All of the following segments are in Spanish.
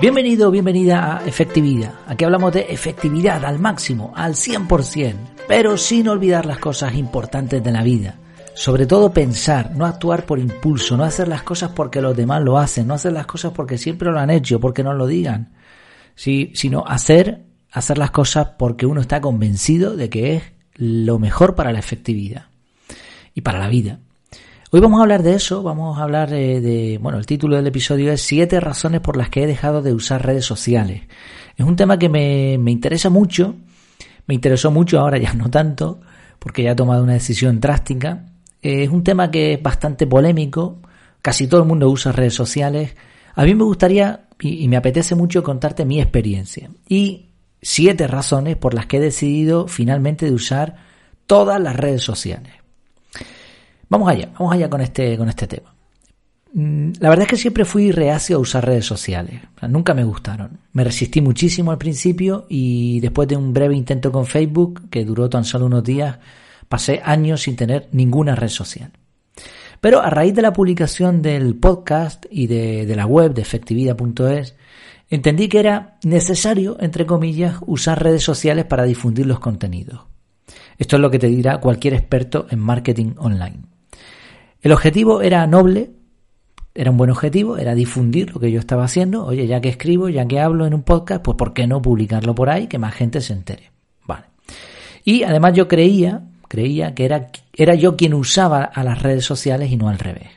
Bienvenido, bienvenida a Efectividad. Aquí hablamos de efectividad al máximo, al 100%, pero sin olvidar las cosas importantes de la vida. Sobre todo pensar, no actuar por impulso, no hacer las cosas porque los demás lo hacen, no hacer las cosas porque siempre lo han hecho, porque no lo digan, sino hacer, hacer las cosas porque uno está convencido de que es lo mejor para la efectividad y para la vida. Hoy vamos a hablar de eso, vamos a hablar de, de, bueno, el título del episodio es siete razones por las que he dejado de usar redes sociales. Es un tema que me, me interesa mucho, me interesó mucho, ahora ya no tanto, porque ya he tomado una decisión drástica. Eh, es un tema que es bastante polémico, casi todo el mundo usa redes sociales. A mí me gustaría y, y me apetece mucho contarte mi experiencia y siete razones por las que he decidido finalmente de usar todas las redes sociales. Vamos allá, vamos allá con este, con este tema. Mm, la verdad es que siempre fui reacio a usar redes sociales. nunca me gustaron. Me resistí muchísimo al principio y después de un breve intento con Facebook, que duró tan solo unos días, pasé años sin tener ninguna red social. Pero a raíz de la publicación del podcast y de, de la web de efectividad.es, entendí que era necesario, entre comillas, usar redes sociales para difundir los contenidos. Esto es lo que te dirá cualquier experto en marketing online. El objetivo era noble, era un buen objetivo, era difundir lo que yo estaba haciendo. Oye, ya que escribo, ya que hablo en un podcast, pues ¿por qué no publicarlo por ahí, que más gente se entere? Vale. Y además yo creía, creía que era, era yo quien usaba a las redes sociales y no al revés.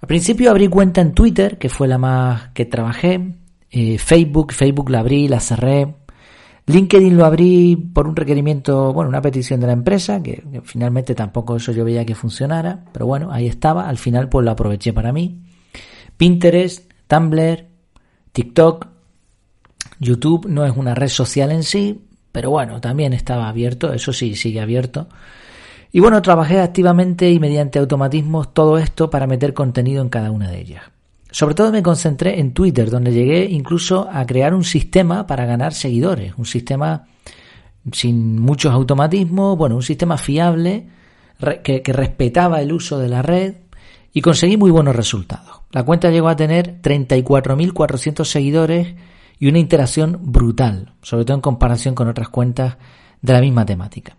Al principio abrí cuenta en Twitter, que fue la más que trabajé, eh, Facebook, Facebook la abrí, la cerré, LinkedIn lo abrí por un requerimiento, bueno, una petición de la empresa, que, finalmente tampoco eso yo veía que funcionara, pero bueno, ahí estaba, al final pues lo aproveché para mí. Pinterest, Tumblr, TikTok, YouTube no es una red social en sí, pero bueno, también estaba abierto, eso sí, sigue abierto. Y bueno, trabajé activamente y mediante automatismos todo esto para meter contenido en cada una de ellas. Sobre todo me concentré en Twitter, donde llegué incluso a crear un sistema para ganar seguidores, un sistema sin muchos automatismos, bueno, un sistema fiable que, respetaba el uso de la red y conseguí muy buenos resultados. La cuenta llegó a tener 34.400 seguidores y una interacción brutal, sobre todo en comparación con otras cuentas de la misma temática.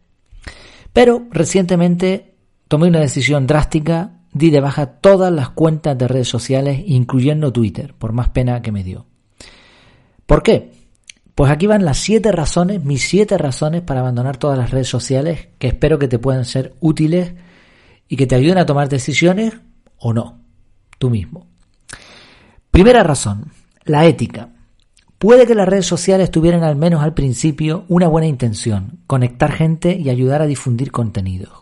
Pero recientemente tomé una decisión drástica di de baja todas las cuentas de redes sociales, incluyendo Twitter, por más pena que me dio. ¿Por qué? Pues aquí van las siete razones, mis siete razones para abandonar todas las redes sociales que espero que te puedan ser útiles y que te ayuden a tomar decisiones o no, tú mismo. Primera razón, la ética. Puede que las redes sociales tuvieran al menos al principio una buena intención, conectar gente y ayudar a difundir contenidos.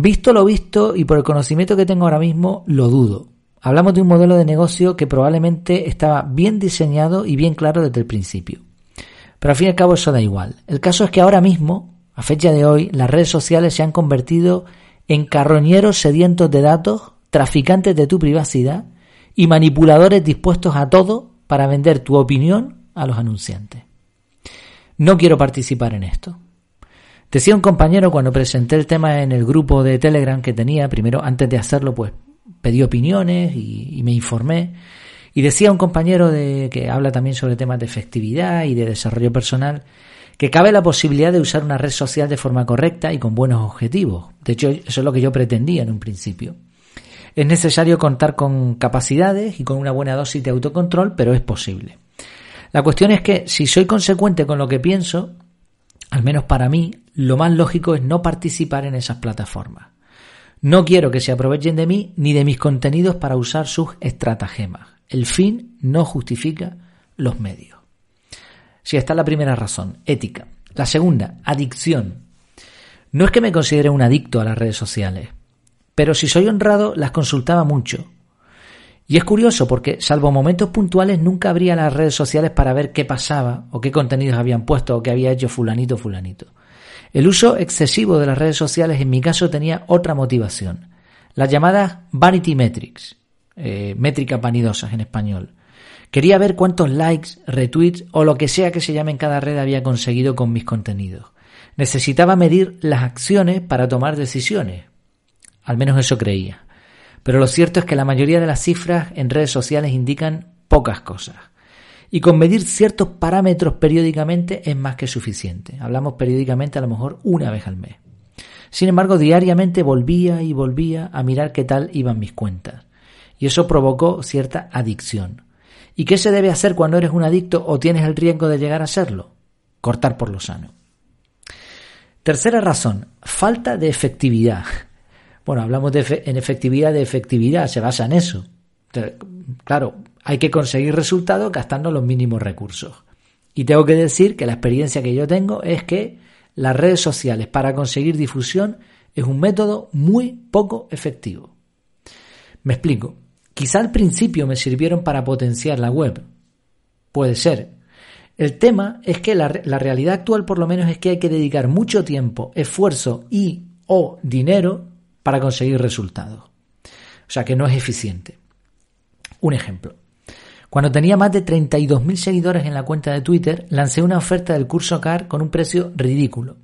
Visto lo visto y por el conocimiento que tengo ahora mismo, lo dudo. Hablamos de un modelo de negocio que probablemente estaba bien diseñado y bien claro desde el principio. Pero al fin y al cabo eso da igual. El caso es que ahora mismo, a fecha de hoy, las redes sociales se han convertido en carroñeros sedientos de datos, traficantes de tu privacidad y manipuladores dispuestos a todo para vender tu opinión a los anunciantes. No quiero participar en esto. Decía un compañero cuando presenté el tema en el grupo de Telegram que tenía, primero antes de hacerlo, pues pedí opiniones y, me informé. Y decía un compañero de, que habla también sobre temas de efectividad y de desarrollo personal, que cabe la posibilidad de usar una red social de forma correcta y con buenos objetivos. De hecho, eso es lo que yo pretendía en un principio. Es necesario contar con capacidades y con una buena dosis de autocontrol, pero es posible. La cuestión es que si soy consecuente con lo que pienso, al menos para mí, lo más lógico es no participar en esas plataformas. No quiero que se aprovechen de mí ni de mis contenidos para usar sus estratagemas. El fin no justifica los medios. Si esta es la primera razón, ética. La segunda, adicción. No es que me considere un adicto a las redes sociales, pero si soy honrado las consultaba mucho, y es curioso porque, salvo momentos puntuales, nunca abría las redes sociales para ver qué pasaba o qué contenidos habían puesto o qué había hecho fulanito fulanito. El uso excesivo de las redes sociales en mi caso tenía otra motivación, las llamadas vanity metrics, eh, métricas vanidosas en español. Quería ver cuántos likes, retweets o lo que sea que se llame en cada red había conseguido con mis contenidos. Necesitaba medir las acciones para tomar decisiones. Al menos eso creía. Pero lo cierto es que la mayoría de las cifras en redes sociales indican pocas cosas. Y con medir ciertos parámetros periódicamente es más que suficiente. Hablamos periódicamente a lo mejor una vez al mes. Sin embargo, diariamente volvía y volvía a mirar qué tal iban mis cuentas. Y eso provocó cierta adicción. ¿Y qué se debe hacer cuando eres un adicto o tienes el riesgo de llegar a serlo? Cortar por lo sano. Tercera razón, falta de efectividad. Bueno, hablamos de en efectividad de efectividad, se basa en eso. Claro, hay que conseguir resultados gastando los mínimos recursos. Y tengo que decir que la experiencia que yo tengo es que las redes sociales para conseguir difusión es un método muy poco efectivo. Me explico. Quizá al principio me sirvieron para potenciar la web. Puede ser. El tema es que la, realidad actual por lo menos es que hay que dedicar mucho tiempo, esfuerzo y o dinero para conseguir resultados. O sea que no es eficiente. Un ejemplo. Cuando tenía más de 32.000 seguidores en la cuenta de Twitter, lancé una oferta del curso CAR con un precio ridículo.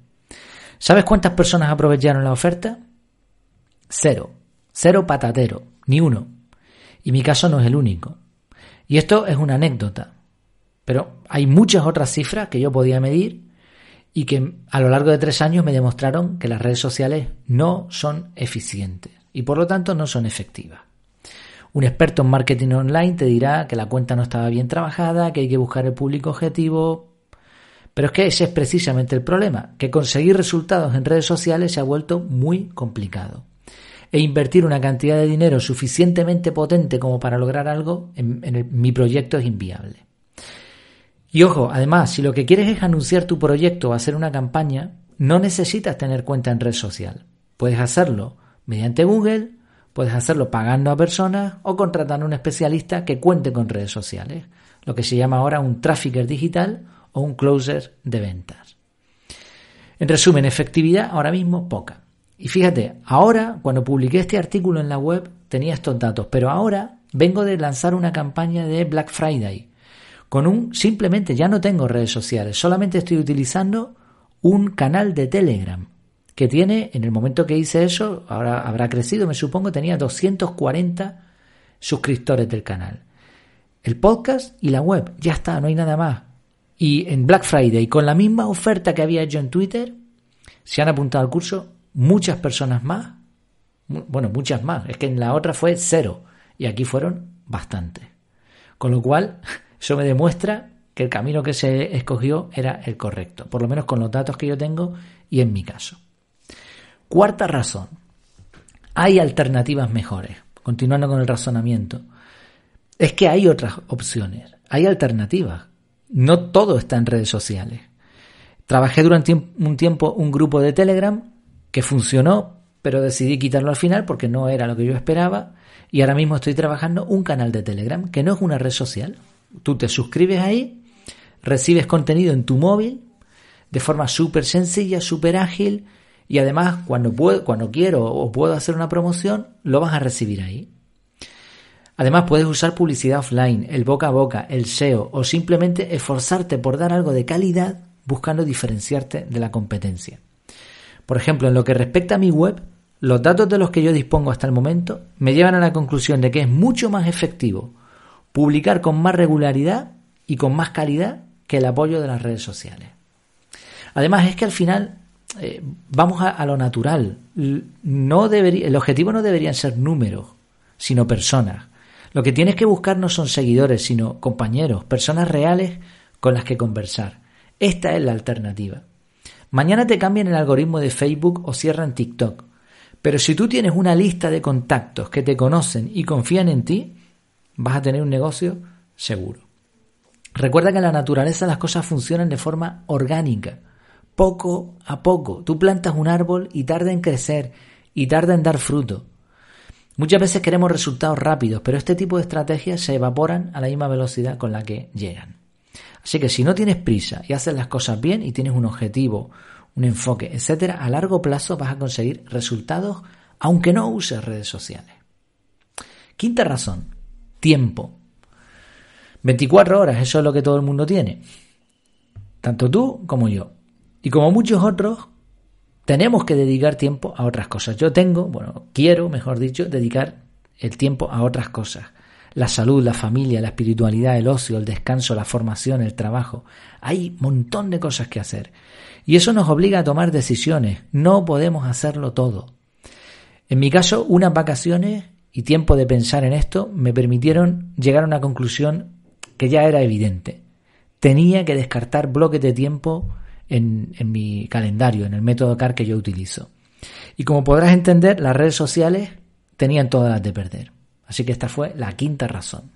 ¿Sabes cuántas personas aprovecharon la oferta? Cero. Cero patatero. Ni uno. Y mi caso no es el único. Y esto es una anécdota. Pero hay muchas otras cifras que yo podía medir y que a lo largo de tres años me demostraron que las redes sociales no son eficientes y por lo tanto no son efectivas. Un experto en marketing online te dirá que la cuenta no estaba bien trabajada, que hay que buscar el público objetivo. Pero es que ese es precisamente el problema, que conseguir resultados en redes sociales se ha vuelto muy complicado. E invertir una cantidad de dinero suficientemente potente como para lograr algo en, mi proyecto es inviable. Y ojo, además, si lo que quieres es anunciar tu proyecto o hacer una campaña, no necesitas tener cuenta en red social. Puedes hacerlo mediante Google, Puedes hacerlo pagando a personas o contratando a un especialista que cuente con redes sociales, lo que se llama ahora un trafficker digital o un closer de ventas. En resumen, efectividad ahora mismo poca. Y fíjate, ahora cuando publiqué este artículo en la web tenía estos datos, pero ahora vengo de lanzar una campaña de Black Friday con un simplemente ya no tengo redes sociales, solamente estoy utilizando un canal de Telegram que tiene, en el momento que hice eso, ahora habrá crecido, me supongo, tenía 240 suscriptores del canal. El podcast y la web, ya está, no hay nada más. Y en Black Friday, con la misma oferta que había hecho en Twitter, se han apuntado al curso muchas personas más. Bueno, muchas más. Es que en la otra fue cero y aquí fueron bastantes. Con lo cual, eso me demuestra que el camino que se escogió era el correcto, por lo menos con los datos que yo tengo y en mi caso. Cuarta razón. Hay alternativas mejores. Continuando con el razonamiento. Es que hay otras opciones. Hay alternativas. No todo está en redes sociales. Trabajé durante un tiempo un grupo de Telegram que funcionó, pero decidí quitarlo al final porque no era lo que yo esperaba. Y ahora mismo estoy trabajando un canal de Telegram que no es una red social. Tú te suscribes ahí, recibes contenido en tu móvil de forma súper sencilla, súper ágil y además, cuando, puedo, cuando quiero o puedo hacer una promoción, lo vas a recibir ahí. Además, puedes usar publicidad offline, el boca a boca, el SEO o simplemente esforzarte por dar algo de calidad buscando diferenciarte de la competencia. Por ejemplo, en lo que respecta a mi web, los datos de los que yo dispongo hasta el momento me llevan a la conclusión de que es mucho más efectivo publicar con más regularidad y con más calidad que el apoyo de las redes sociales. Además, es que al final eh, vamos a, lo natural. No debería, el objetivo no deberían ser números, sino personas. Lo que tienes que buscar no son seguidores, sino compañeros, personas reales con las que conversar. Esta es la alternativa. Mañana te cambian el algoritmo de Facebook o cierran TikTok. Pero si tú tienes una lista de contactos que te conocen y confían en ti, vas a tener un negocio seguro. Recuerda que en la naturaleza las cosas funcionan de forma orgánica poco a poco. Tú plantas un árbol y tarda en crecer y tarda en dar fruto. Muchas veces queremos resultados rápidos, pero este tipo de estrategias se evaporan a la misma velocidad con la que llegan. Así que si no tienes prisa y haces las cosas bien y tienes un objetivo, un enfoque, etcétera, a largo plazo vas a conseguir resultados aunque no uses redes sociales. Quinta razón, tiempo. 24 horas, eso es lo que todo el mundo tiene. Tanto tú como yo. Y como muchos otros, tenemos que dedicar tiempo a otras cosas. Yo tengo, bueno, quiero, mejor dicho, dedicar el tiempo a otras cosas. la salud, la familia, la espiritualidad, el ocio, el descanso, la formación, el trabajo. Hay un montón de cosas que hacer. Y eso nos obliga a tomar decisiones. No podemos hacerlo todo. En mi caso, unas vacaciones y tiempo de pensar en esto me permitieron llegar a una conclusión que ya era evidente. Tenía que descartar bloques de tiempo en, mi calendario, en el método CAR que yo utilizo. Y como podrás entender, las redes sociales tenían todas las de perder. Así que esta fue la quinta razón.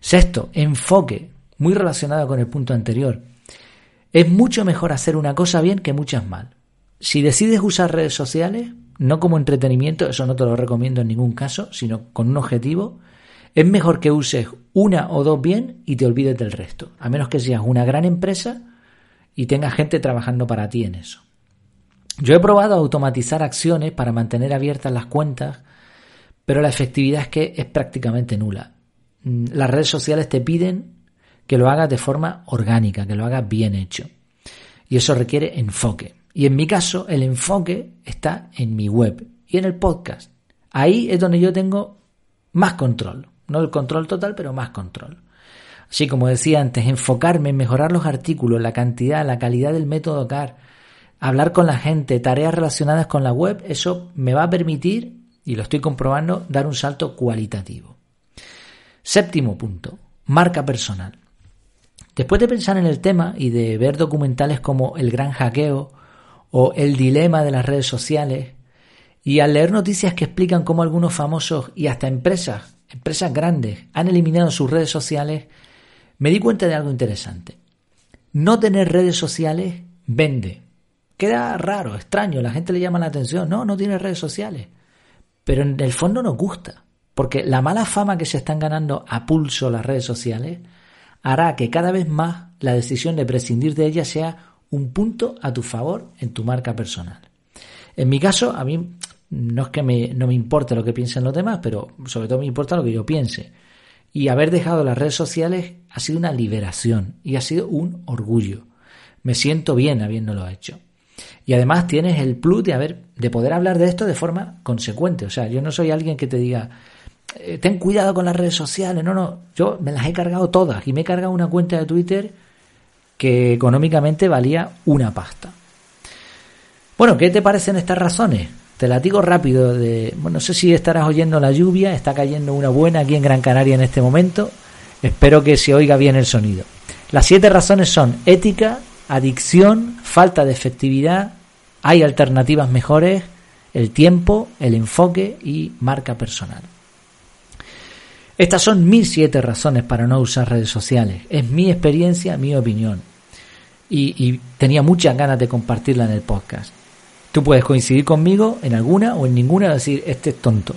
Sexto, enfoque, muy relacionado con el punto anterior. Es mucho mejor hacer una cosa bien que muchas mal. Si decides usar redes sociales, no como entretenimiento, eso no te lo recomiendo en ningún caso, sino con un objetivo, es mejor que uses una o dos bien y te olvides del resto, a menos que seas una gran empresa y tengas gente trabajando para ti en eso. Yo he probado automatizar acciones para mantener abiertas las cuentas, pero la efectividad es que es prácticamente nula. Mm, las redes sociales te piden que lo hagas de forma orgánica, que lo hagas bien hecho. Y eso requiere enfoque. Y en mi caso, el enfoque está en mi web y en el podcast. Ahí es donde yo tengo más control. No el control total, pero más control. Así como decía antes, enfocarme en mejorar los artículos, la cantidad, la calidad del método CAR, hablar con la gente, tareas relacionadas con la web, eso me va a permitir, y lo estoy comprobando, dar un salto cualitativo. Séptimo punto, marca personal. Después de pensar en el tema y de ver documentales como El Gran Hackeo o El Dilema de las redes sociales, y al leer noticias que explican cómo algunos famosos y hasta empresas, empresas grandes, han eliminado sus redes sociales, me di cuenta de algo interesante. No tener redes sociales vende. Queda raro, extraño, la gente le llama la atención. No, no tiene redes sociales. Pero en el fondo nos gusta, porque la mala fama que se están ganando a pulso las redes sociales hará que cada vez más la decisión de prescindir de ellas sea un punto a tu favor en tu marca personal. En mi caso, a mí no es que me, no me importe lo que piensen los demás, pero sobre todo me importa lo que yo piense. Y haber dejado las redes sociales ha sido una liberación y ha sido un orgullo. Me siento bien habiéndolo hecho. Y además tienes el plus de, haber, de poder hablar de esto de forma consecuente. O sea, yo no soy alguien que te diga, eh, ten cuidado con las redes sociales. No, no, yo me las he cargado todas y me he cargado una cuenta de Twitter que económicamente valía una pasta. Bueno, ¿qué te parecen estas razones? Te la digo rápido. De, bueno, no sé si estarás oyendo la lluvia, está cayendo una buena aquí en Gran Canaria en este momento. Espero que se oiga bien el sonido. Las siete razones son ética, adicción, falta de efectividad, hay alternativas mejores, el tiempo, el enfoque y marca personal. Estas son mis siete razones para no usar redes sociales. Es mi experiencia, mi opinión. Y, y, tenía muchas ganas de compartirla en el podcast. Tú puedes coincidir conmigo en alguna o en ninguna, decir, este es tonto.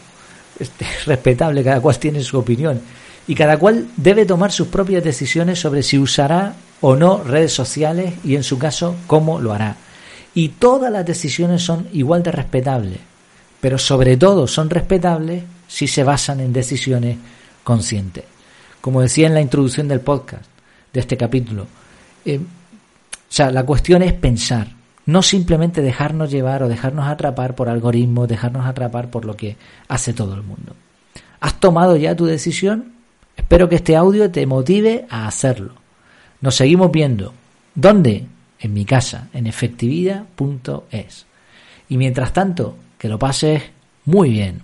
Este es respetable, cada cual tiene su opinión. Y cada cual debe tomar sus propias decisiones sobre si usará o no redes sociales y en su caso cómo lo hará. Y todas las decisiones son igual de respetables, pero sobre todo son respetables si se basan en decisiones conscientes. Como decía en la introducción del podcast, de este capítulo, eh, o sea, la cuestión es pensar, no simplemente dejarnos llevar o dejarnos atrapar por algoritmos, dejarnos atrapar por lo que hace todo el mundo. ¿Has tomado ya tu decisión? Espero que este audio te motive a hacerlo. Nos seguimos viendo. ¿Dónde? En mi casa, en efectividad.es. Y mientras tanto, que lo pases muy bien.